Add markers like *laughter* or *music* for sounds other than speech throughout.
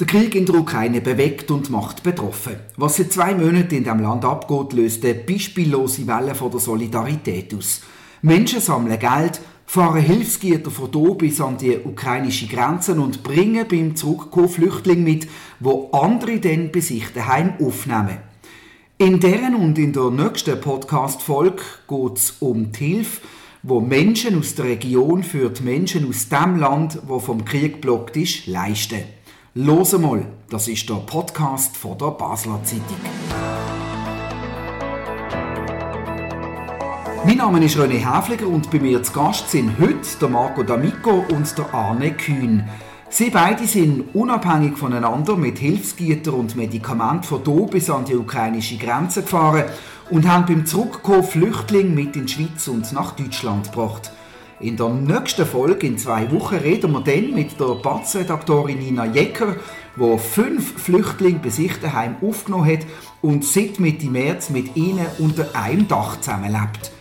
Der Krieg in der Ukraine bewegt und macht betroffen. Was seit zwei Monaten in dem Land abgeht, löst eine beispiellose Welle von der Solidarität aus. Menschen sammeln Geld, fahren Hilfsgüter von hier bis an die ukrainische Grenze und bringen beim Zurückkommen Flüchtlinge mit, wo andere dann bei sich daheim aufnehmen. In deren und in der nächsten Podcast-Folge geht es um die Hilfe, wo Menschen aus der Region für die Menschen aus dem Land, wo vom Krieg blockt ist, leisten. Los mal, das ist der Podcast von der Basler Zeitung. Mein Name ist René Häfliger und bei mir zu Gast sind heute der Marco D'Amico und der Arne Kühn. Sie beide sind unabhängig voneinander mit Hilfsgütern und Medikamenten von hier bis an die ukrainische Grenze gefahren und haben beim Zurückkommen Flüchtlinge mit in die Schweiz und nach Deutschland gebracht. In der nächsten Folge, in zwei Wochen, reden wir dann mit der Batz-Redaktorin Nina Jecker, die fünf Flüchtlinge bei sich daheim aufgenommen hat und seit Mitte März mit ihnen unter einem Dach zusammenlebt.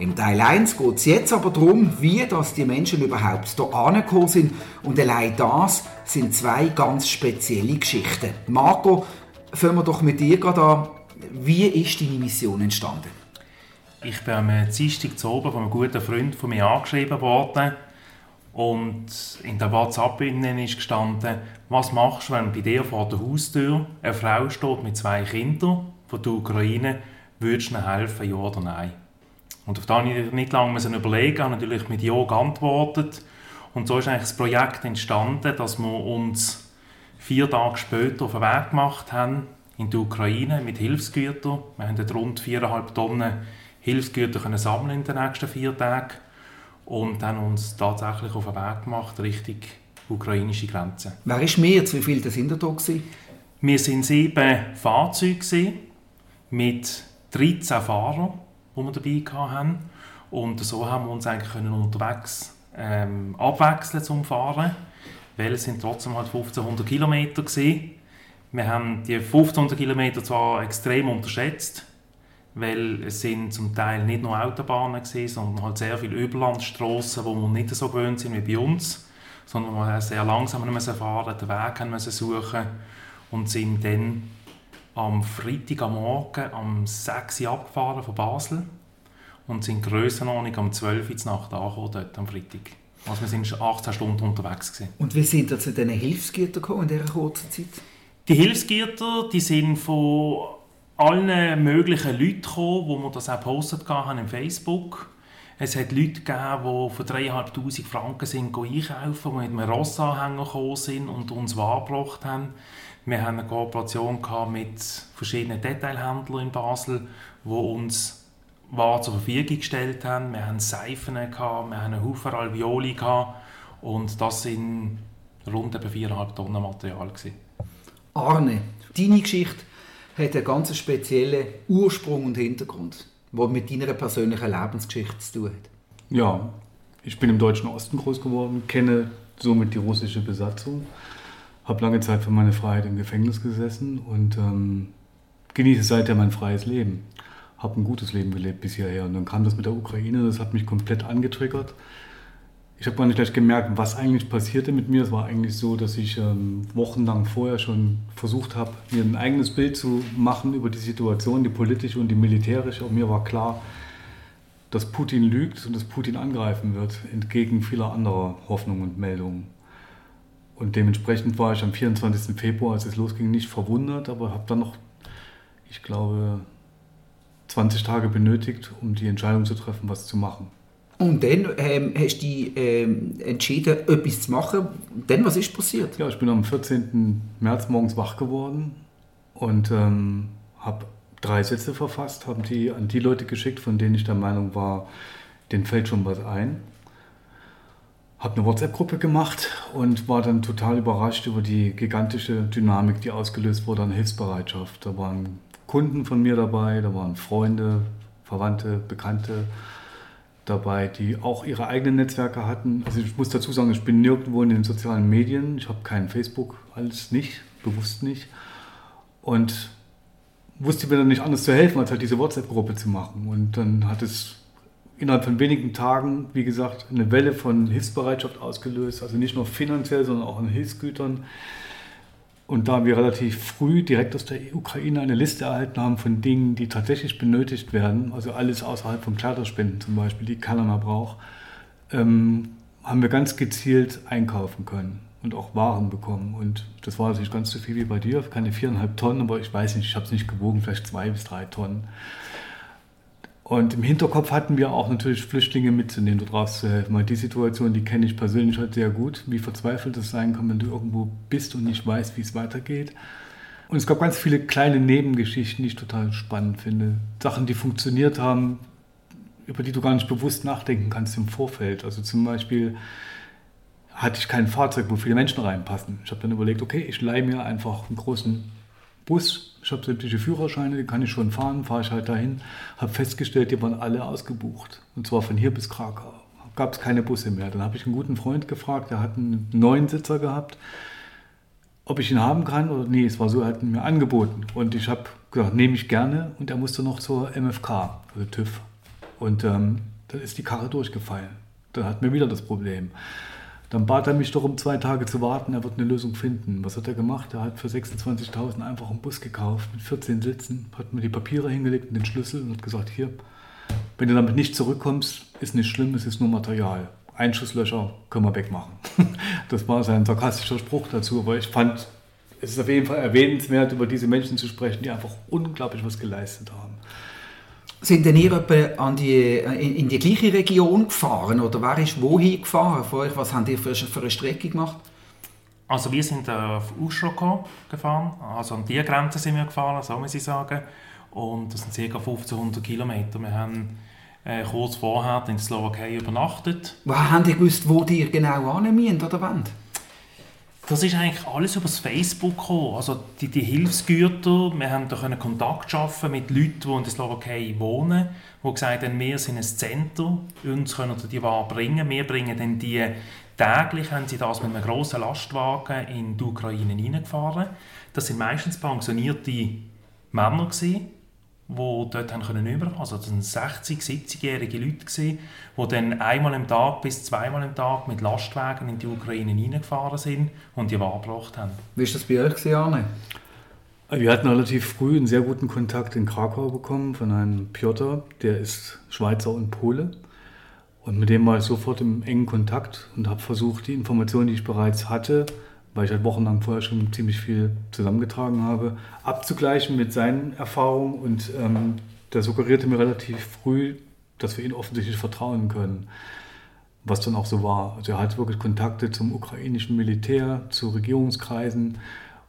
Im Teil 1 geht es jetzt aber darum, wie das die Menschen überhaupt hier angekommen sind. Und allein das sind zwei ganz spezielle Geschichten. Marco, fangen wir doch mit dir gerade an. Wie ist deine Mission entstanden? Ich bin am Dienstag zu oben von einem guten Freund von mir angeschrieben worden. Und in der WhatsApp ist gestanden, was machst du, wenn bei dir vor der Haustür eine Frau steht mit zwei Kindern von der Ukraine, würdest du ihnen helfen, ja oder nein? Und auf das musste ich nicht lange überlegen, habe natürlich mit Ja geantwortet. Und so ist eigentlich das Projekt entstanden, dass wir uns vier Tage später auf den Weg gemacht haben in die Ukraine mit Hilfsgütern. Wir haben rund 4,5 Tonnen Hilfsgüter können sammeln in den nächsten vier Tagen und haben uns tatsächlich auf den Weg gemacht Richtung ukrainische Grenze. Wer ist mehr? Wie viele sind da gewesen? Wir waren sieben Fahrzeuge mit 13 Fahrern, die wir dabei hatten. Und so haben wir uns eigentlich können unterwegs ähm, abwechseln zum Fahren, weil es sind trotzdem halt 1500 Kilometer gewesen. Wir haben die 1500 Kilometer zwar extrem unterschätzt, weil es sind zum Teil nicht nur Autobahnen gewesen, sondern halt sehr viele Überlandstraßen, wo wir nicht so gewöhnt sind wie bei uns, sondern wir sehr langsam müssen fahren, den Weg müssen suchen und sind dann am Freitag am Morgen um 6 Uhr abgefahren von Basel und sind Grössenordnung um 12 Uhr Nacht angekommen, dort am Freitag. Also wir sind 18 Stunden unterwegs gewesen. Und wie sind ihr zu diesen Hilfsgütern gekommen in dieser kurzen Zeit? Die Hilfsgüter, die sind von allen möglichen Leuten gekommen, wo wir das auch gepostet haben im Facebook. Es hat Leute gegeben, die für 3'500 Franken sind einkaufen, die mit einem Rossanhänger gekommen sind und uns wahrgebracht haben. Wir haben eine Kooperation mit verschiedenen Detailhändlern in Basel, die uns Waren zur Verfügung gestellt haben. Wir haben Seifen, gehabt, wir haben einen Haufen Alveoli gehabt, und das sind rund 4,5 Tonnen Material. Gewesen. Arne, deine Geschichte hat einen ganz speziellen Ursprung und Hintergrund, der mit deiner persönlichen Lebensgeschichte zu tun hat. Ja, ich bin im Deutschen Osten groß geworden, kenne somit die russische Besatzung, habe lange Zeit für meine Freiheit im Gefängnis gesessen und ähm, genieße seither mein freies Leben. Habe ein gutes Leben gelebt bis hierher. Und dann kam das mit der Ukraine, das hat mich komplett angetriggert ich habe gar nicht gleich gemerkt, was eigentlich passierte mit mir. Es war eigentlich so, dass ich ähm, wochenlang vorher schon versucht habe, mir ein eigenes Bild zu machen über die Situation, die politische und die militärische. Und mir war klar, dass Putin lügt und dass Putin angreifen wird, entgegen vieler anderer Hoffnungen und Meldungen. Und dementsprechend war ich am 24. Februar, als es losging, nicht verwundert, aber habe dann noch, ich glaube, 20 Tage benötigt, um die Entscheidung zu treffen, was zu machen. Und dann ähm, hast du ähm, entschieden, etwas zu machen. Und dann, was ist passiert? Ja, ich bin am 14. März morgens wach geworden und ähm, habe drei Sätze verfasst, habe die an die Leute geschickt, von denen ich der Meinung war, denen fällt schon was ein. Habe eine WhatsApp-Gruppe gemacht und war dann total überrascht über die gigantische Dynamik, die ausgelöst wurde an Hilfsbereitschaft. Da waren Kunden von mir dabei, da waren Freunde, Verwandte, Bekannte dabei, die auch ihre eigenen Netzwerke hatten. Also ich muss dazu sagen, ich bin nirgendwo in den sozialen Medien. Ich habe kein Facebook, alles nicht, bewusst nicht. Und wusste mir dann nicht anders zu helfen, als halt diese WhatsApp-Gruppe zu machen. Und dann hat es innerhalb von wenigen Tagen, wie gesagt, eine Welle von Hilfsbereitschaft ausgelöst. Also nicht nur finanziell, sondern auch an Hilfsgütern. Und da wir relativ früh direkt aus der Ukraine eine Liste erhalten haben von Dingen, die tatsächlich benötigt werden, also alles außerhalb von Kleiderspenden zum Beispiel, die keiner mehr braucht, ähm, haben wir ganz gezielt einkaufen können und auch Waren bekommen. Und das war nicht ganz so viel wie bei dir, keine viereinhalb Tonnen, aber ich weiß nicht, ich habe es nicht gewogen, vielleicht zwei bis drei Tonnen. Und im Hinterkopf hatten wir auch natürlich Flüchtlinge mitzunehmen, dort rauszuhelfen. Weil die Situation, die kenne ich persönlich halt sehr gut, wie verzweifelt es sein kann, wenn du irgendwo bist und nicht weißt, wie es weitergeht. Und es gab ganz viele kleine Nebengeschichten, die ich total spannend finde. Sachen, die funktioniert haben, über die du gar nicht bewusst nachdenken kannst im Vorfeld. Also zum Beispiel hatte ich kein Fahrzeug, wo viele Menschen reinpassen. Ich habe dann überlegt, okay, ich leihe mir einfach einen großen Bus. Ich habe sämtliche Führerscheine, die kann ich schon fahren, fahre ich halt dahin. Habe festgestellt, die waren alle ausgebucht. Und zwar von hier bis Krakau. Gab es keine Busse mehr. Dann habe ich einen guten Freund gefragt, der hat einen neuen Sitzer gehabt, ob ich ihn haben kann oder nee, es war so, er hat ihn mir angeboten. Und ich habe gesagt, nehme ich gerne. Und er musste noch zur MFK, also TÜV. Und ähm, dann ist die Karre durchgefallen. Dann hatten wir wieder das Problem. Dann bat er mich doch, um zwei Tage zu warten, er wird eine Lösung finden. Was hat er gemacht? Er hat für 26.000 einfach einen Bus gekauft mit 14 Sitzen, hat mir die Papiere hingelegt und den Schlüssel und hat gesagt, hier, wenn du damit nicht zurückkommst, ist nicht schlimm, es ist nur Material. Einschusslöcher können wir wegmachen. *laughs* Das war sein sarkastischer Spruch dazu, aber ich fand, es ist auf jeden Fall erwähnenswert, über diese Menschen zu sprechen, die einfach unglaublich was geleistet haben. Sind denn ihr etwa an die, in, in, die gleiche Region gefahren oder wer ist wohin gefahren von euch? Was habt ihr für, für eine Strecke gemacht? Also wir sind auf Uschroko gefahren, also an die Grenze sind wir gefahren, so muss ich sagen. Und das sind ca. 1500 Kilometer. Wir haben äh, kurz vorher in der Slowakei übernachtet. Woher habt ihr gewusst, wo ihr genau an müsst oder wollt? Das ist eigentlich alles über Facebook gekommen. Also die, die Hilfsgüter, wir haben da Kontakt schaffen mit Leuten, die in der Slowakei wohnen, die gesagt haben, wir sind ein Zentrum, uns können die Ware bringen. Wir bringen dann die täglich, haben sie das mit einem grossen Lastwagen in die Ukraine hineingefahren. Das sind meistens pensionierte Männer gewesen, die dort haben können über, also das waren 60, 70-jährige Leute, gewesen, die dann einmal im Tag bis zweimal im Tag mit Lastwagen in die Ukraine hineingefahren sind und die Ware gebracht haben. Wie war das bei euch, Arne? Wir hatten relativ früh einen sehr guten Kontakt in Krakau bekommen von einem Piotr, der ist Schweizer und Pole. Und mit dem war ich sofort im engen Kontakt und habe versucht, die Informationen, die ich bereits hatte, weil ich halt wochenlang vorher schon ziemlich viel zusammengetragen habe, abzugleichen mit seinen Erfahrungen. Und ähm, der suggerierte mir relativ früh, dass wir ihm offensichtlich vertrauen können. Was dann auch so war. Also er hat wirklich Kontakte zum ukrainischen Militär, zu Regierungskreisen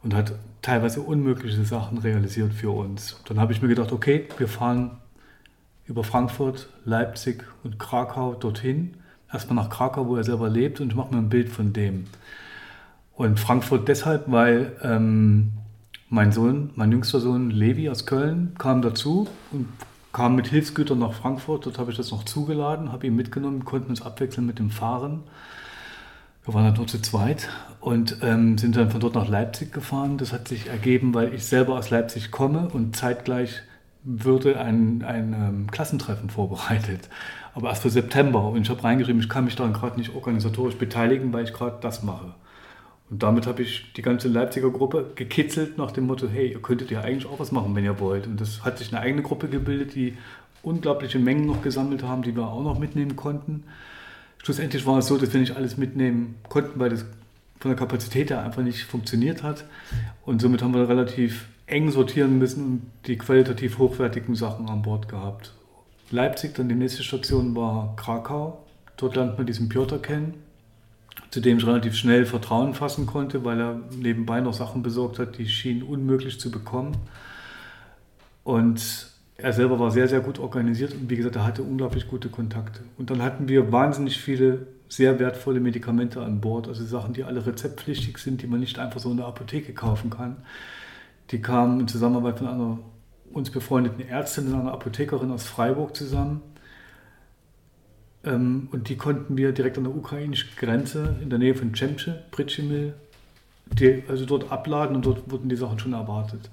und hat teilweise unmögliche Sachen realisiert für uns. Dann habe ich mir gedacht, okay, wir fahren über Frankfurt, Leipzig und Krakau dorthin. Erstmal nach Krakau, wo er selber lebt und ich mache mir ein Bild von dem. Und Frankfurt deshalb, weil ähm, mein Sohn, mein jüngster Sohn Levi aus Köln kam dazu und kam mit Hilfsgütern nach Frankfurt. Dort habe ich das noch zugeladen, habe ihn mitgenommen, konnten uns abwechseln mit dem Fahren. Wir waren dann dort zu zweit und ähm, sind dann von dort nach Leipzig gefahren. Das hat sich ergeben, weil ich selber aus Leipzig komme und zeitgleich würde ein, ein ähm, Klassentreffen vorbereitet. Aber erst für September. Und ich habe reingeschrieben, ich kann mich daran gerade nicht organisatorisch beteiligen, weil ich gerade das mache. Und damit habe ich die ganze Leipziger Gruppe gekitzelt nach dem Motto, hey, ihr könntet ja eigentlich auch was machen, wenn ihr wollt. Und das hat sich eine eigene Gruppe gebildet, die unglaubliche Mengen noch gesammelt haben, die wir auch noch mitnehmen konnten. Schlussendlich war es so, dass wir nicht alles mitnehmen konnten, weil das von der Kapazität her einfach nicht funktioniert hat. Und somit haben wir relativ eng sortieren müssen und die qualitativ hochwertigen Sachen an Bord gehabt. Leipzig, dann die nächste Station war Krakau. Dort lernt man diesen Piotr kennen zu dem ich relativ schnell Vertrauen fassen konnte, weil er nebenbei noch Sachen besorgt hat, die schienen unmöglich zu bekommen. Und er selber war sehr, sehr gut organisiert und wie gesagt, er hatte unglaublich gute Kontakte. Und dann hatten wir wahnsinnig viele sehr wertvolle Medikamente an Bord, also Sachen, die alle rezeptpflichtig sind, die man nicht einfach so in der Apotheke kaufen kann. Die kamen in Zusammenarbeit von einer uns befreundeten Ärztin und einer Apothekerin aus Freiburg zusammen ähm, und die konnten wir direkt an der ukrainischen Grenze in der Nähe von Cemce, Pritschimil, also dort abladen und dort wurden die Sachen schon erwartet.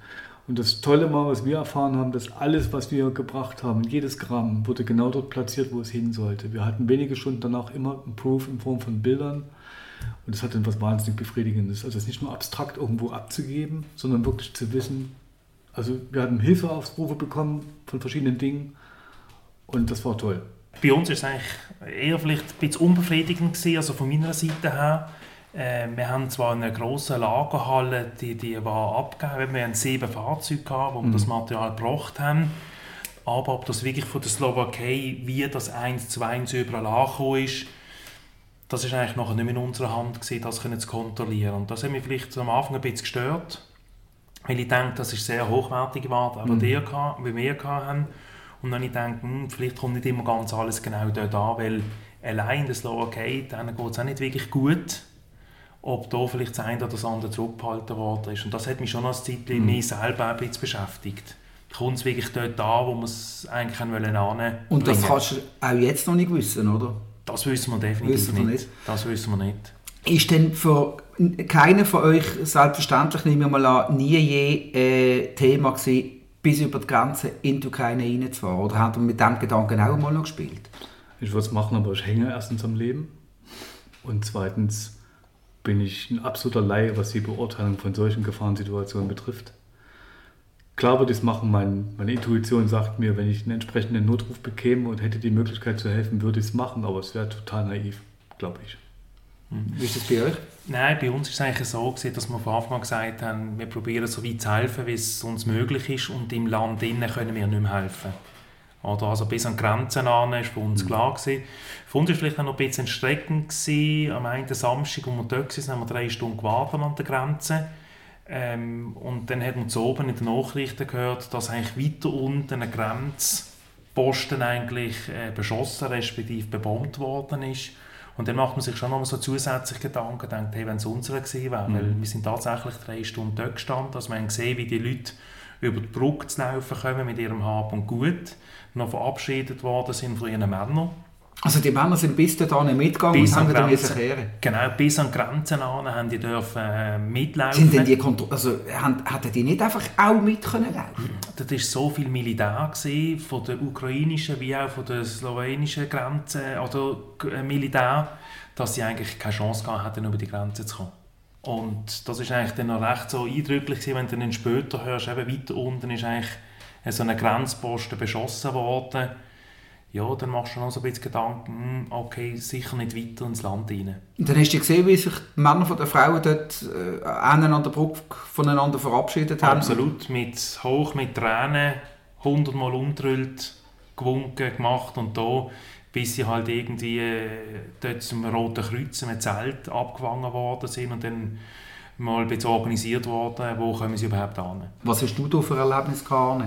Und das Tolle war, was wir erfahren haben, dass alles, was wir gebracht haben, jedes Gramm, wurde genau dort platziert, wo es hin sollte. Wir hatten wenige Stunden danach immer ein Proof in Form von Bildern, Und das hat dann was wahnsinnig Befriedigendes. Also es ist nicht nur abstrakt irgendwo abzugeben, sondern wirklich zu wissen, also wir hatten Hilfeaufrufe bekommen von verschiedenen Dingen und das war toll. Bei uns ist es eigentlich eher vielleicht ein bisschen unbefriedigend gewesen, also von meiner Seite her. Äh, wir haben zwar eine große Lagerhalle, die, die war abgegeben. Wir haben sieben Fahrzeuge gehabt, wo wir mhm. das Material gebracht haben. Aber ob das wirklich von der Slowakei, wie das eins zu eins überall angekommen ist, das ist eigentlich nachher nicht mehr in unserer Hand gewesen, das zu kontrollieren. Und das hat mich vielleicht am Anfang ein bisschen gestört, weil ich denke, das ist sehr hochwertige Ware, aber mhm. die wie wir hatten. Und dann ich denke, hm, vielleicht kommt nicht immer ganz alles genau dort an, weil allein in der Slowakei, denen geht es auch nicht wirklich gut, ob da vielleicht das eine oder das andere zurückgehalten worden ist. Und das hat mich schon als Zeit mhm. mich selber ein bisschen beschäftigt. Kommt es wirklich dort an, wo man es eigentlich wollen Und das kannst du auch jetzt noch nicht wissen, oder? Das wissen wir definitiv wissen wir nicht. nicht. Das wissen wir nicht. Ist denn für keinen von euch, selbstverständlich nehmen wir mal an, nie je äh, Thema gewesen, bis über die Grenze in die Ukraine reinzufahren? Oder habt ihr mit diesem Gedanken auch mal noch gespielt? Ich würde es machen, aber ich hänge erstens am Leben. Und zweitens bin ich ein absoluter Laie, was die Beurteilung von solchen Gefahrensituationen betrifft. Klar würde ich es machen, mein, meine Intuition sagt mir, wenn ich einen entsprechenden Notruf bekäme und hätte die Möglichkeit zu helfen, würde ich es machen, aber es wäre total naiv, glaube ich. Hm. Wie ist das bei euch? Nein, bei uns ist es eigentlich so, gewesen, dass wir von Anfang an gesagt haben, wir probieren so weit zu helfen, wie es uns möglich ist und im Land innen können wir nicht mehr helfen. Oder also bis an die Grenzen an war für uns mhm. klar. Gewesen. Für uns war es vielleicht auch noch ein bisschen erstreckend. Gewesen. Am einen Samstag, als wir dort waren, haben wir drei Stunden gewartet an der Grenze. Ähm, und dann hat man zu oben in den Nachrichten gehört, dass eigentlich weiter unten ein Grenzposten eigentlich äh, beschossen respektive bebombt worden ist. Und dann macht man sich schon noch mal so zusätzlich Gedanken, denkt, hey, wenn es unsere gewesen wäre, mhm. weil wir sind tatsächlich drei Stunden dort gestanden, also wir haben gesehen, wie die Leute über die Brücke zu laufen kommen mit ihrem Hab und Gut, noch verabschiedet worden sind von ihren Männern also die Männer sind bis dahin mitgegangen bis und haben wieder kehren. Genau, bis an die Grenzen an haben die dürfen äh, mitlaufen. Sind denn die Kontro also haben, hatten die nicht einfach auch mit können laufen? Das war so viel Militär gewesen, von der ukrainischen wie auch von der slowenischen Grenze oder äh, Militär, dass sie eigentlich keine Chance hatten, über die Grenze zu kommen. Und das ist eigentlich dann noch recht so eindrücklich gewesen, wenn du dann später hörst, eben weiter unten ist eigentlich so ein Grenzposten beschossen worden ja, dann machst du noch so ein bisschen Gedanken, hm, okay, sicher nicht weiter ins Land rein. Und dann hast du gesehen, wie sich die Männer von den Frauen dort äh, an der Brücke voneinander verabschiedet haben? Absolut, mit, hoch mit Tränen, hundertmal umtrüllt, gewunken, gemacht und da, bis sie halt irgendwie äh, dort zum Roten Kreuz mit Zelt abgewangen worden sind und dann mal ein bisschen organisiert worden, wo kommen sie überhaupt an. Was hast du da für Erlebnisse gehabt?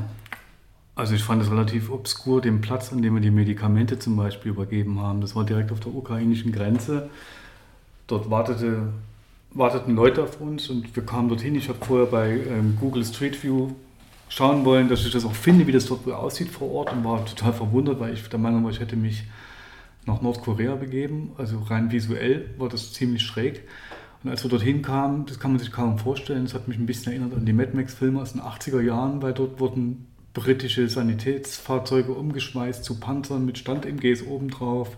Also ich fand es relativ obskur, den Platz, an dem wir die Medikamente zum Beispiel übergeben haben. Das war direkt auf der ukrainischen Grenze. Dort wartete, warteten Leute auf uns und wir kamen dorthin. Ich habe vorher bei ähm, Google Street View schauen wollen, dass ich das auch finde, wie das dort aussieht vor Ort und war total verwundert, weil ich der Meinung war, ich hätte mich nach Nordkorea begeben. Also rein visuell war das ziemlich schräg. Und als wir dorthin kamen, das kann man sich kaum vorstellen, das hat mich ein bisschen erinnert an die Mad Max-Filme aus den 80er Jahren, weil dort wurden britische Sanitätsfahrzeuge umgeschmeißt zu Panzern mit Stand-MGs obendrauf.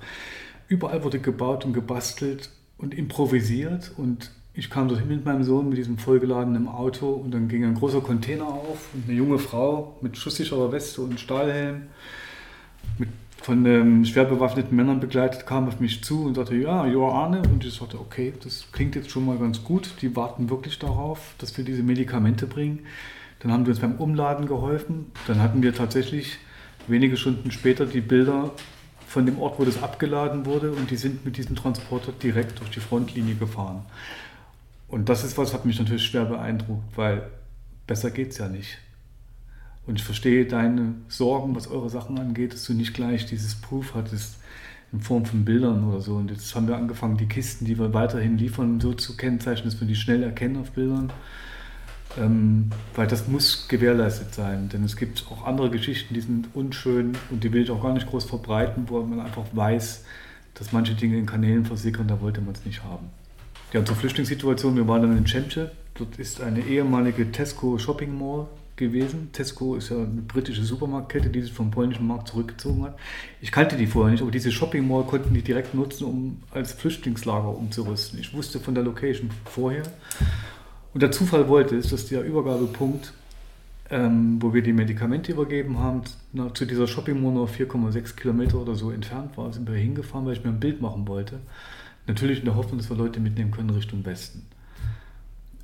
Überall wurde gebaut und gebastelt und improvisiert und ich kam dorthin mit meinem Sohn mit diesem vollgeladenen Auto und dann ging ein großer Container auf und eine junge Frau mit schusssicherer Weste und Stahlhelm mit von ähm, schwer bewaffneten Männern begleitet kam auf mich zu und sagte, ja, Johanne. Und ich sagte, okay, das klingt jetzt schon mal ganz gut. Die warten wirklich darauf, dass wir diese Medikamente bringen. Dann haben die uns beim Umladen geholfen. Dann hatten wir tatsächlich wenige Stunden später die Bilder von dem Ort, wo das abgeladen wurde und die sind mit diesem Transporter direkt durch die Frontlinie gefahren. Und das ist was, hat mich natürlich schwer beeindruckt, weil besser geht es ja nicht. Und ich verstehe deine Sorgen, was eure Sachen angeht, dass du nicht gleich dieses Proof hattest in Form von Bildern oder so. Und jetzt haben wir angefangen, die Kisten, die wir weiterhin liefern, so zu kennzeichnen, dass wir die schnell erkennen auf Bildern. Ähm, weil das muss gewährleistet sein. Denn es gibt auch andere Geschichten, die sind unschön und die will ich auch gar nicht groß verbreiten, wo man einfach weiß, dass manche Dinge in Kanälen versickern, da wollte man es nicht haben. Ja, zur Flüchtlingssituation, wir waren dann in Cemce. Dort ist eine ehemalige Tesco Shopping Mall, gewesen. Tesco ist ja eine britische Supermarktkette, die sich vom polnischen Markt zurückgezogen hat. Ich kannte die vorher nicht, aber diese Shopping Mall konnten die direkt nutzen, um als Flüchtlingslager umzurüsten. Ich wusste von der Location vorher. Und der Zufall wollte es, dass der Übergabepunkt, ähm, wo wir die Medikamente übergeben haben, na, zu dieser Shopping Mall nur 4,6 Kilometer oder so entfernt war, sind wir hingefahren, weil ich mir ein Bild machen wollte. Natürlich in der Hoffnung, dass wir Leute mitnehmen können Richtung Westen.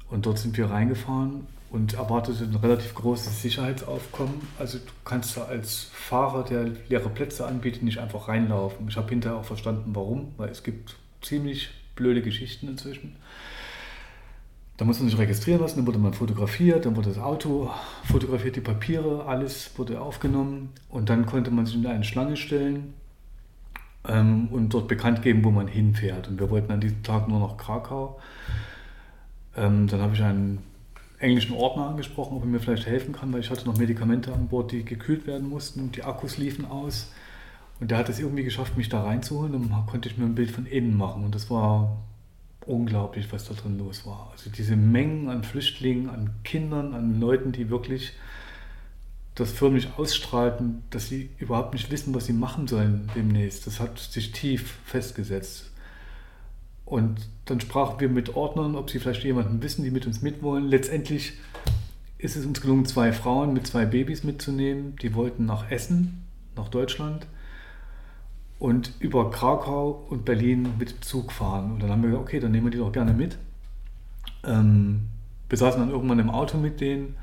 Und dort sind wir reingefahren und erwartete ein relativ großes Sicherheitsaufkommen. Also du kannst da als Fahrer, der leere Plätze anbietet, nicht einfach reinlaufen. Ich habe hinterher auch verstanden, warum, weil es gibt ziemlich blöde Geschichten inzwischen. Da muss man sich registrieren lassen, dann wurde man fotografiert, dann wurde das Auto fotografiert, die Papiere, alles wurde aufgenommen und dann konnte man sich in eine Schlange stellen ähm, und dort bekannt geben, wo man hinfährt. Und wir wollten an diesem Tag nur nach Krakau. Ähm, dann habe ich einen englischen Ordner angesprochen, ob er mir vielleicht helfen kann, weil ich hatte noch Medikamente an Bord, die gekühlt werden mussten. Die Akkus liefen aus. Und der hat es irgendwie geschafft, mich da reinzuholen. Dann konnte ich mir ein Bild von innen machen. Und das war unglaublich, was da drin los war. Also diese Mengen an Flüchtlingen, an Kindern, an Leuten, die wirklich das förmlich ausstrahlten, dass sie überhaupt nicht wissen, was sie machen sollen demnächst. Das hat sich tief festgesetzt. Und dann sprachen wir mit Ordnern, ob sie vielleicht jemanden wissen, die mit uns mitwollen. Letztendlich ist es uns gelungen, zwei Frauen mit zwei Babys mitzunehmen. Die wollten nach Essen, nach Deutschland und über Krakau und Berlin mit dem Zug fahren. Und dann haben wir gesagt, okay, dann nehmen wir die doch gerne mit. Ähm, wir saßen dann irgendwann im Auto mit denen.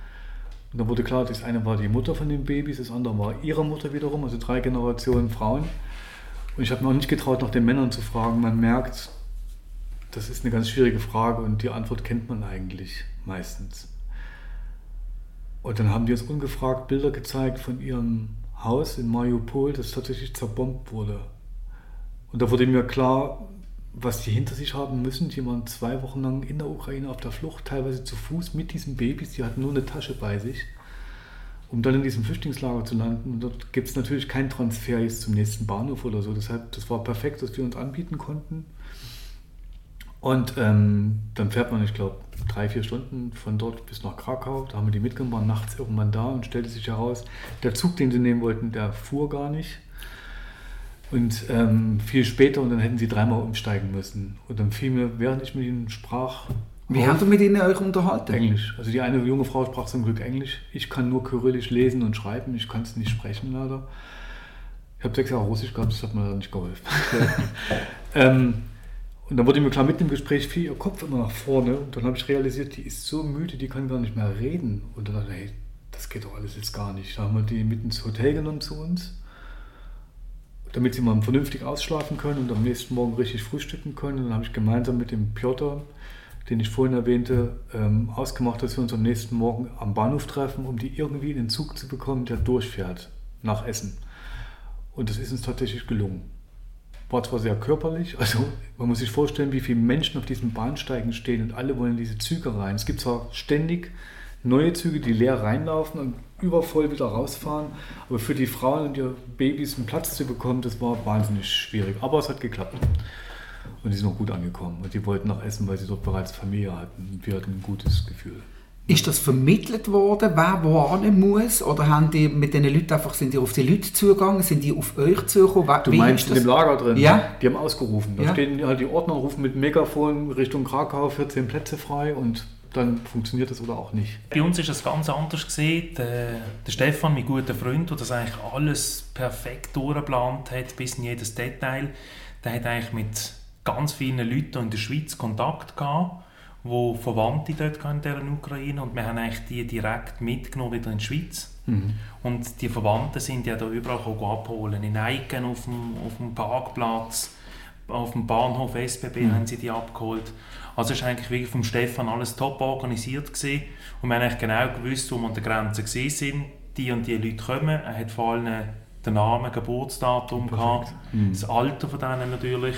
Und dann wurde klar, das eine war die Mutter von den Babys, das andere war ihre Mutter wiederum, also drei Generationen Frauen. Und ich habe mir auch nicht getraut, nach den Männern zu fragen. Man merkt, das ist eine ganz schwierige Frage und die Antwort kennt man eigentlich meistens. Und dann haben die uns ungefragt Bilder gezeigt von ihrem Haus in Mariupol, das tatsächlich zerbombt wurde. Und da wurde mir klar, was die hinter sich haben müssen. Die waren zwei Wochen lang in der Ukraine auf der Flucht, teilweise zu Fuß mit diesen Babys. Die hatten nur eine Tasche bei sich, um dann in diesem Flüchtlingslager zu landen. Und dort gibt es natürlich keinen Transfer jetzt zum nächsten Bahnhof oder so. Deshalb, das war perfekt, dass wir uns anbieten konnten. Und ähm, dann fährt man, ich glaube, drei, vier Stunden von dort bis nach Krakau. Da haben wir die mitgenommen, waren nachts irgendwann da und stellte sich heraus, der Zug, den sie nehmen wollten, der fuhr gar nicht. Und ähm, viel später und dann hätten sie dreimal umsteigen müssen. Und dann fiel mir, während ich mit ihnen sprach. Wie habt ihr mit ihnen euch unterhalten? Englisch. Also die eine junge Frau sprach zum Glück Englisch. Ich kann nur Kyrillisch lesen und schreiben. Ich kann es nicht sprechen leider. Ich habe sechs Jahre Russisch gehabt, das hat mir nicht geholfen. *laughs* ähm, und dann wurde mir klar, mit dem Gespräch fiel ihr Kopf immer nach vorne. Und dann habe ich realisiert, die ist so müde, die kann gar nicht mehr reden. Und dann dachte ich, hey, das geht doch alles jetzt gar nicht. Da haben wir die mit ins Hotel genommen zu uns, damit sie mal vernünftig ausschlafen können und am nächsten Morgen richtig frühstücken können. Und dann habe ich gemeinsam mit dem Piotr, den ich vorhin erwähnte, ähm, ausgemacht, dass wir uns am nächsten Morgen am Bahnhof treffen, um die irgendwie in den Zug zu bekommen, der durchfährt nach Essen. Und das ist uns tatsächlich gelungen war zwar sehr körperlich, also man muss sich vorstellen, wie viele Menschen auf diesen Bahnsteigen stehen und alle wollen diese Züge rein. Es gibt zwar ständig neue Züge, die leer reinlaufen und übervoll wieder rausfahren, aber für die Frauen und ihre Babys einen Platz zu bekommen, das war wahnsinnig schwierig. Aber es hat geklappt. Und die sind auch gut angekommen. Und die wollten noch essen, weil sie dort bereits Familie hatten. Und wir hatten ein gutes Gefühl. Ist das vermittelt worden, wer wo hin muss? Oder haben die mit diesen Leuten einfach, sind die auf die Leute zugegangen? Sind die auf euch zugekommen? Du meinst in dem Lager drin? Ja. Die haben ausgerufen. Da ja. stehen halt die Ordner, rufen mit Megafon Richtung Krakau, 14 Plätze frei und dann funktioniert das oder auch nicht. Bei uns ist es ganz anders gesehen. Der, der Stefan, mein guter Freund, der das eigentlich alles perfekt durchgeplant hat, bis in jedes Detail, der hat eigentlich mit ganz vielen Leuten in der Schweiz Kontakt gehabt wo Verwandte dort in der Ukraine und wir haben eigentlich die direkt mitgenommen wieder in die Schweiz. Mhm. Und die Verwandten sind ja da überall abholen. In Eiken auf dem, auf dem Parkplatz, auf dem Bahnhof SBB mhm. haben sie die abgeholt. Also es war eigentlich wirklich vom Stefan alles top organisiert gewesen. und wir haben eigentlich genau gewusst, wo wir an der Grenze gesehen sind. Die und die Leute kommen. Er hat vor allem den Namen, Geburtsdatum gehabt, mhm. das Alter von denen natürlich.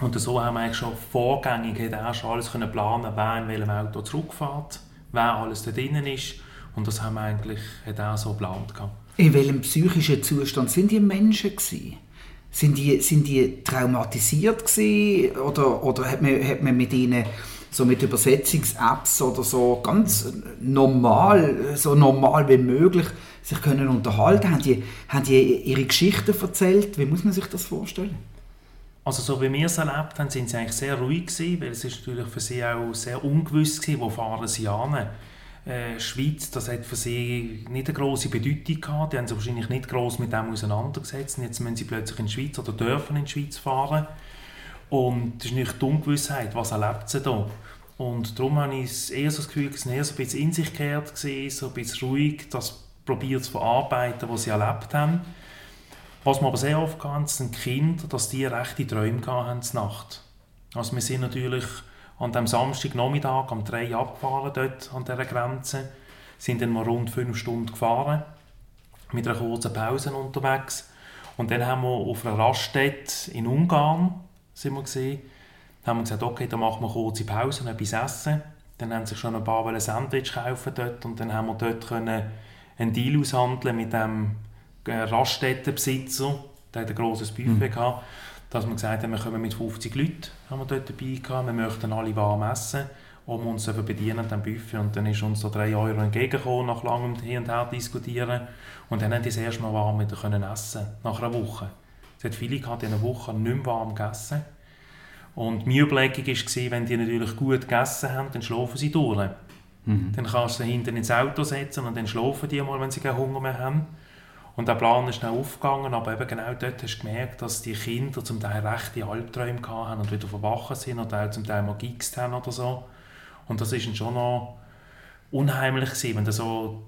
Und so haben wir eigentlich schon vorgängig schon alles können planen, wer in welchem Auto zurückfährt, wer alles da drinnen ist. Und das haben wir eigentlich hat auch so geplant. In welchem psychischen Zustand sind die Menschen gewesen? Sind die, sind die traumatisiert gewesen? Oder, oder hat, man, hat man mit ihnen so mit Übersetzungs-Apps oder so ganz normal, so normal wie möglich sich können unterhalten? Haben die, haben die ihre Geschichten erzählt? Wie muss man sich das vorstellen? Also so wie wir es erlebt haben, sind sie eigentlich sehr ruhig gewesen, weil es ist natürlich für sie auch sehr ungewiss gewesen, wo fahren sie an. Äh, Schweiz, das hat für sie nicht eine große Bedeutung gehabt. Die haben sich wahrscheinlich nicht groß mit dem auseinandergesetzt. Und jetzt müssen sie plötzlich in die Schweiz oder dürfen in die Schweiz fahren. Und das ist nicht die Ungewissheit, was erlebt sie da. Und darum habe ich eher so das Gefühl, sie eher so ein bisschen in sich gekehrt war, so ein bisschen ruhig, das probiert zu verarbeiten, was sie erlebt haben. Was wir aber sehr oft hatten, sind Kinder, dass die rechte Träume hatten Nacht. Also wir sind natürlich an dem Samstagnachmittag um drei abgefahren dort an dieser Grenze, sind dann mal rund fünf Stunden gefahren, mit einer kurzen Pause unterwegs. Und dann haben wir auf einer Raststätte in Ungarn, sind wir gesehen, haben wir gesagt, okay, dann machen wir kurze Pause und etwas essen. Dann haben sich schon ein paar Sandwich kaufen dort und dann haben wir dort können einen Deal aushandeln mit dem Raststättenbesitzer, der hat ein grosses Buffet mhm. gehabt, dass wir gesagt haben, wir kommen mit 50 Leuten, haben wir dort dabei gehabt, wir möchten alle warm essen und wir uns bedienen diesem Buffet und dann ist uns so 3 Euro entgegengekommen, nach langem Hin und Her diskutieren und dann haben die das erste Mal warm wieder können essen, nach einer Woche. Es hat viele gehabt, die in einer Woche nicht mehr warm gegessen und meine Überlegung war, wenn die natürlich gut gegessen haben, dann schlafen sie durch. Mhm. Dann kannst du sie hinten ins Auto setzen und dann schlafen die mal, wenn sie keinen Hunger mehr haben. Und der Plan ist dann aufgegangen, aber eben genau dort hast du gemerkt, dass die Kinder zum Teil rechte Albträume hatten und wieder verwachen sind oder auch zum Teil mal geikst haben oder so. Und das ist dann schon noch unheimlich gewesen, wenn du so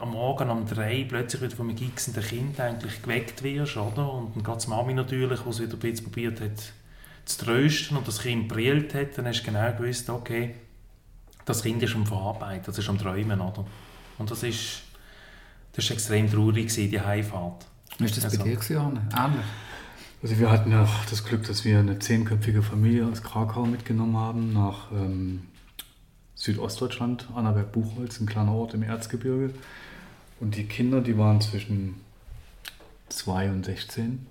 am Morgen um drei plötzlich wieder von einem geigsenden Kind eigentlich geweckt wirst, oder? Und dann geht die Mami natürlich, die es wieder ein bisschen probiert hat zu trösten und das Kind brillt hat, dann hast du genau gewusst, okay, das Kind ist am Verarbeiten, das ist am Träumen, oder? Und das ist, das ist extrem traurig die Heimfahrt. Wie war das also, bei dir, gewesen, Ähnlich? Also wir hatten ja das Glück, dass wir eine zehnköpfige Familie aus Krakau mitgenommen haben nach ähm, Südostdeutschland, Annaberg-Buchholz, ein kleiner Ort im Erzgebirge. Und die Kinder, die waren zwischen 2 und 16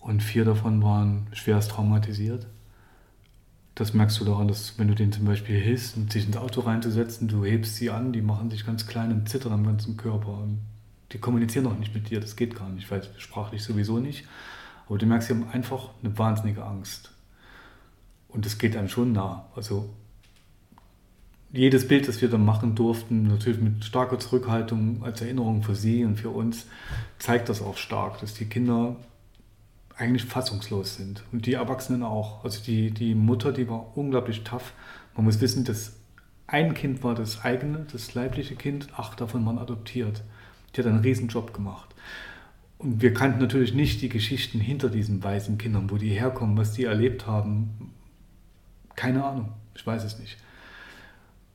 und vier davon waren schwerst traumatisiert das merkst du daran, dass wenn du denen zum Beispiel hilfst, sich ins Auto reinzusetzen, du hebst sie an, die machen sich ganz klein und zittern am ganzen Körper. Und die kommunizieren auch nicht mit dir, das geht gar nicht, weil sprachlich sowieso nicht. Aber du merkst, sie haben einfach eine wahnsinnige Angst. Und das geht einem schon nah. Also jedes Bild, das wir dann machen durften, natürlich mit starker Zurückhaltung als Erinnerung für sie und für uns, zeigt das auch stark, dass die Kinder eigentlich fassungslos sind. Und die Erwachsenen auch. Also die, die Mutter, die war unglaublich tough. Man muss wissen, dass ein Kind war das eigene, das leibliche Kind, acht davon waren adoptiert. Die hat einen Riesenjob gemacht. Und wir kannten natürlich nicht die Geschichten hinter diesen weißen Kindern, wo die herkommen, was die erlebt haben. Keine Ahnung, ich weiß es nicht.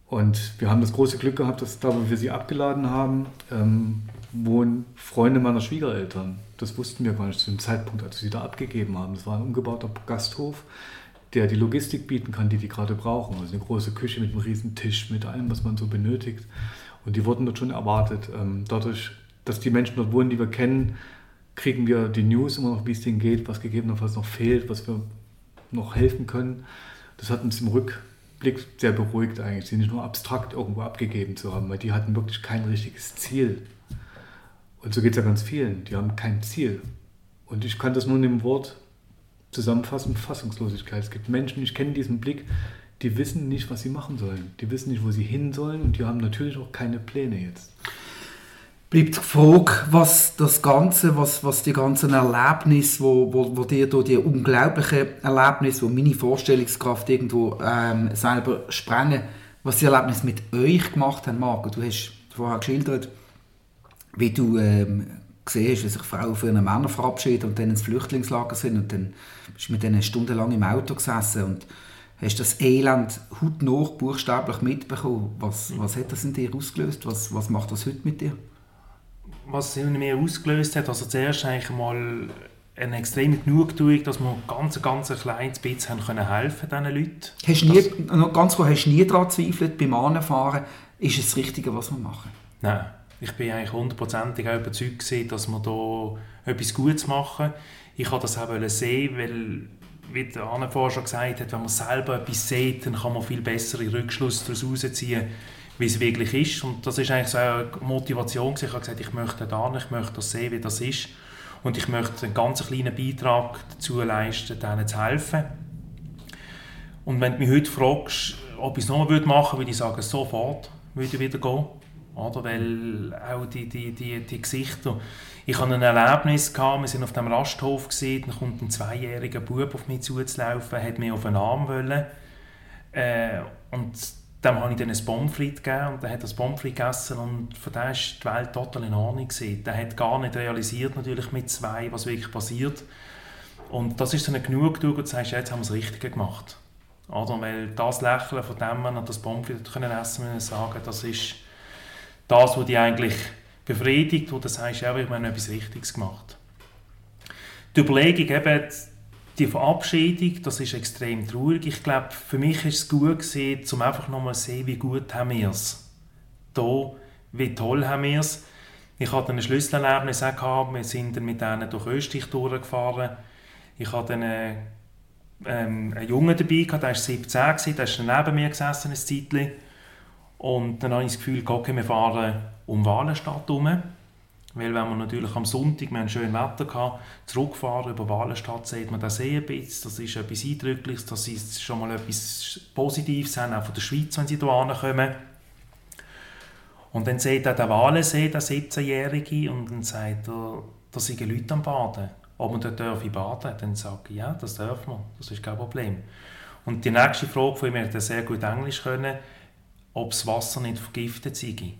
Und wir haben das große Glück gehabt, dass da, wo wir sie abgeladen haben, ähm, wohnen Freunde meiner Schwiegereltern. Das wussten wir gar nicht zu dem Zeitpunkt, als wir sie da abgegeben haben. Das war ein umgebauter Gasthof, der die Logistik bieten kann, die die gerade brauchen. Also eine große Küche mit einem riesen Tisch, mit allem, was man so benötigt. Und die wurden dort schon erwartet. Ähm, dadurch, dass die Menschen dort wohnen, die wir kennen, kriegen wir die News immer noch, wie es denen geht, was gegebenenfalls noch fehlt, was wir noch helfen können. Das hat uns im Rückblick sehr beruhigt eigentlich, sie nicht nur abstrakt irgendwo abgegeben zu haben, weil die hatten wirklich kein richtiges Ziel und so geht es ja ganz vielen. Die haben kein Ziel. Und ich kann das nur in dem Wort zusammenfassen, Fassungslosigkeit. Es gibt Menschen, ich kenne diesen Blick, die wissen nicht, was sie machen sollen. Die wissen nicht, wo sie hin sollen und die haben natürlich auch keine Pläne jetzt. Bleibt die Frage, was das Ganze, was, was die ganzen Erlebnisse, wo, wo, wo dir da die unglaublichen Erlebnisse, wo meine Vorstellungskraft irgendwo ähm, selber sprengen, was die Erlebnisse mit euch gemacht haben, Marco. Du hast vorher geschildert, wie du ähm, siehst, wie sich Frauen für einen Männer verabschieden und dann ins Flüchtlingslager sind und dann bist du mit denen stundenlang im Auto gesessen und hast das Elend hautnah buchstäblich mitbekommen. Was, was hat das in dir ausgelöst? Was, was macht das heute mit dir? Was es in mir ausgelöst hat, also zuerst eigentlich mal eine extreme Genugtuung, dass wir ganz, ganz ein kleines bisschen haben helfen diesen Leuten. Hast nie, noch ganz kurz, hast du nie daran gezweifelt, beim Anfahren, ist es das Richtige, was wir machen? Nein ich bin eigentlich hundertprozentig überzeugt gewesen, dass wir da etwas Gutes machen. Ich wollte das auch sehen, weil wie der Arne vorher schon gesagt hat, wenn man selber etwas sieht, dann kann man viel bessere Rückschlüsse daraus ziehen, wie es wirklich ist. Und das ist eigentlich so eine Motivation. Ich habe gesagt, ich möchte da, ich möchte das sehen, wie das ist. Und ich möchte einen ganz kleinen Beitrag dazu leisten, denen zu helfen. Und wenn du mich heute fragst, ob ich es nochmal machen würde, würde ich sagen, sofort würde ich wieder gehen. Oder? Weil auch die, die, die, die Gesichter. Ich hatte ein Erlebnis, gehabt, wir waren auf dem Rasthof, gewesen, dann kommt ein zweijähriger Bub auf mich zuzulaufen, hat mich auf den Arm wollen. Äh, und dem habe ich dann ein Pommes gegeben und er hat das Pommes gegessen und von dem war die Welt total in Ordnung. Der hat gar nicht realisiert, natürlich mit zwei, was wirklich passiert. Und das ist so eine Genugtuung, und sagst, jetzt haben wir das Richtige gemacht. Oder? Weil das Lächeln von dem man das können essen können, sagen, das ist das, was dich eigentlich befriedigt, wo du sagst, ja, wir haben etwas Richtiges gemacht. Die Überlegung eben, die Verabschiedung, das ist extrem traurig. Ich glaube, für mich ist es gut gewesen, um einfach nochmal zu sehen, wie gut haben wir es. Hier, wie toll haben wir es. Ich hatte ein Schlüsselerlebnis auch gehabt. Wir sind dann mit denen durch Österreich durchgefahren. Ich hatte einen, ähm, einen Jungen dabei, gehabt, der war 17, gewesen, der ist neben mir gesessen, ein Zeitchen. Und dann habe ich das Gefühl, okay, wir fahren um Walenstadt herum. Weil wenn man natürlich am Sonntag, wir hatten schönes Wetter, gehabt, zurückfahren über Walenstadt, sieht man den See ein bisschen. Das ist etwas Eindrückliches, das ist schon mal etwas Positives, auch von der Schweiz, wenn sie hier kommen. Und dann sieht er den Walensee, der 17-Jährige, und dann sagt er, da sind Leute am Baden. Ob man dort baden Dann sage ich, ja, das dürfen wir, das ist kein Problem. Und die nächste Frage von ihm, er sehr gut Englisch können, ob das Wasser nicht vergiftet sei.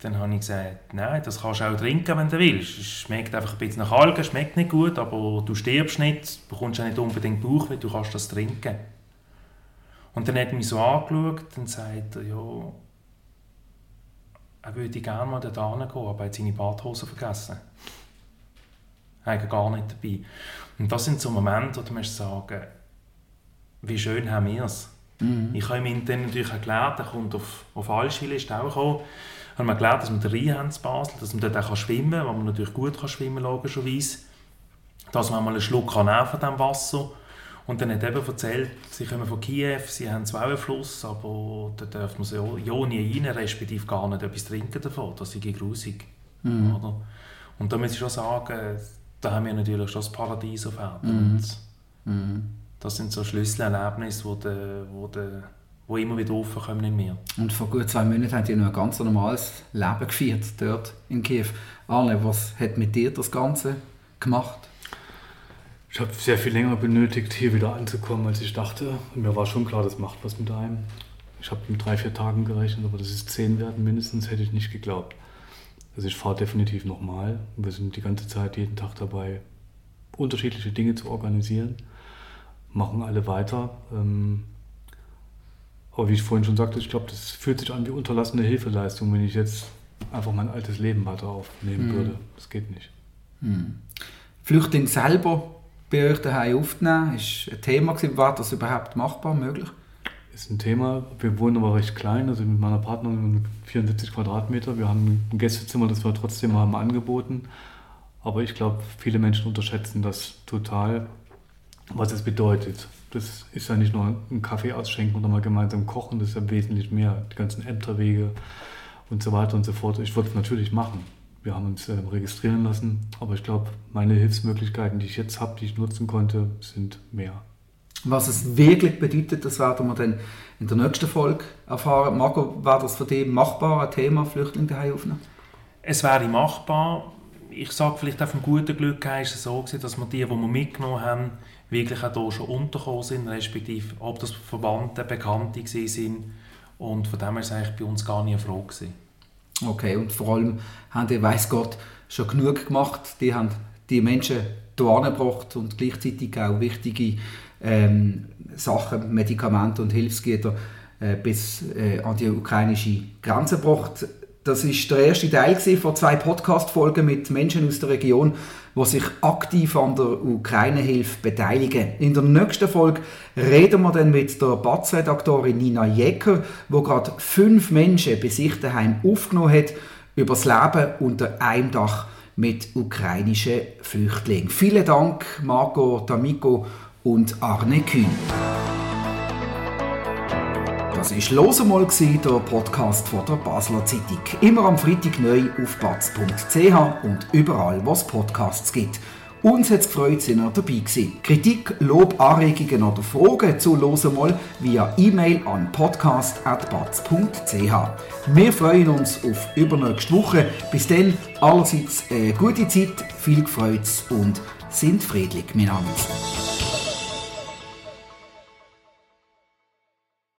Dann habe ich gesagt, nein, das kannst du auch trinken, wenn du willst. Es schmeckt einfach ein bisschen nach Algen, schmeckt nicht gut, aber du stirbst nicht, bekommst auch nicht unbedingt Bauchweh, du kannst das trinken. Und dann hat er mich so angeschaut und sagt ja, er würde gerne mal dort gehen, aber er hat seine Badhose vergessen. Er gar nicht dabei. Und das sind so Momente, wo du musst sagen, wie schön haben wir es. Mhm. Ich habe ihm dann natürlich erklärt, er kommt auf, auf Allschwil, ist auch gekommen, haben wir erklärt, dass wir den Rhein haben in Basel, dass man dort auch schwimmen kann, wo man natürlich gut kann schwimmen kann, logischerweise. Dass man mal einen Schluck kann nehmen von diesem Wasser und dann hat er eben erzählt, sie kommen von Kiew, sie haben zwar einen Fluss, aber da darf man so ja nie rein, respektive gar nicht etwas trinken davon. Das ist grusig. Mhm. Oder? Und da muss ich schon sagen, da haben wir natürlich schon das Paradies auf Erden. Mhm. Mhm. Das sind so Schlüsselerlebnisse, die, wo de, wo immer wieder aufkommen in mir. Und vor gut zwei Monaten habt ihr noch ein ganz normales Leben geführt dort in Kiew. Arne, was hat mit dir das Ganze gemacht? Ich habe sehr viel länger benötigt, hier wieder anzukommen, als ich dachte. Und mir war schon klar, das macht was mit einem. Ich habe mit drei, vier Tagen gerechnet, aber das ist zehn werden mindestens, hätte ich nicht geglaubt. Also ich fahre definitiv nochmal. Wir sind die ganze Zeit, jeden Tag dabei, unterschiedliche Dinge zu organisieren. Machen alle weiter. Ähm, aber wie ich vorhin schon sagte, ich glaube, das fühlt sich an wie unterlassene Hilfeleistung, wenn ich jetzt einfach mein altes Leben weiter aufnehmen mhm. würde. Das geht nicht. Mhm. Flüchtling selber bei euch daheim aufzunehmen? Ist ein Thema gewesen, war das überhaupt machbar, möglich? Ist ein Thema. Wir wohnen aber recht klein, also mit meiner Partnerin 74 Quadratmeter. Wir haben ein Gästezimmer, das wir trotzdem haben angeboten. Aber ich glaube, viele Menschen unterschätzen das total, was es bedeutet. Das ist ja nicht nur ein Kaffee ausschenken oder mal gemeinsam kochen, das ist ja wesentlich mehr. Die ganzen Ämterwege und so weiter und so fort. Ich würde es natürlich machen wir haben uns äh, registrieren lassen. Aber ich glaube, meine Hilfsmöglichkeiten, die ich jetzt habe, die ich nutzen konnte, sind mehr. Was es wirklich bedeutet, das werden wir dann in der nächsten Folge erfahren. Marco, war das für dich machbar, ein Thema Flüchtlinge daheim aufnehmen? Es wäre machbar. Ich sage vielleicht auf ein gutes Glück ist es so dass wir die, die wir mitgenommen haben, wirklich auch hier schon untergekommen sind, respektive ob das Verwandte, Bekannte sind. Und von dem her war es bei uns gar nicht eine Frage. Gewesen. Okay, und vor allem haben die, weiß Gott, schon genug gemacht. Die haben die Menschen hierher gebracht und gleichzeitig auch wichtige ähm, Sachen, Medikamente und Hilfsgüter äh, bis äh, an die ukrainische Grenze gebracht. Das ist der erste Teil von zwei Podcast-Folgen mit Menschen aus der Region, die sich aktiv an der Ukraine-Hilfe beteiligen. In der nächsten Folge reden wir dann mit der BATS-Redaktorin Nina Jäcker, wo gerade fünf Menschen bei sich daheim aufgenommen hat, über das Leben unter einem Dach mit ukrainischen Flüchtlingen. Vielen Dank, Marco D'Amico und Arne Kühn. Das war «Los einmal», der Podcast von der Basler Zeitung. Immer am Freitag neu auf batz.ch und überall, wo es Podcasts gibt. Uns hat es gefreut, sind ihr dabei gewesen. Kritik, Lob, Anregungen oder Fragen zu «Los einmal» via E-Mail an podcast.batz.ch. Wir freuen uns auf übernächste Woche. Bis dann allerseits eine gute Zeit, viel Freude und sind friedlich miteinander.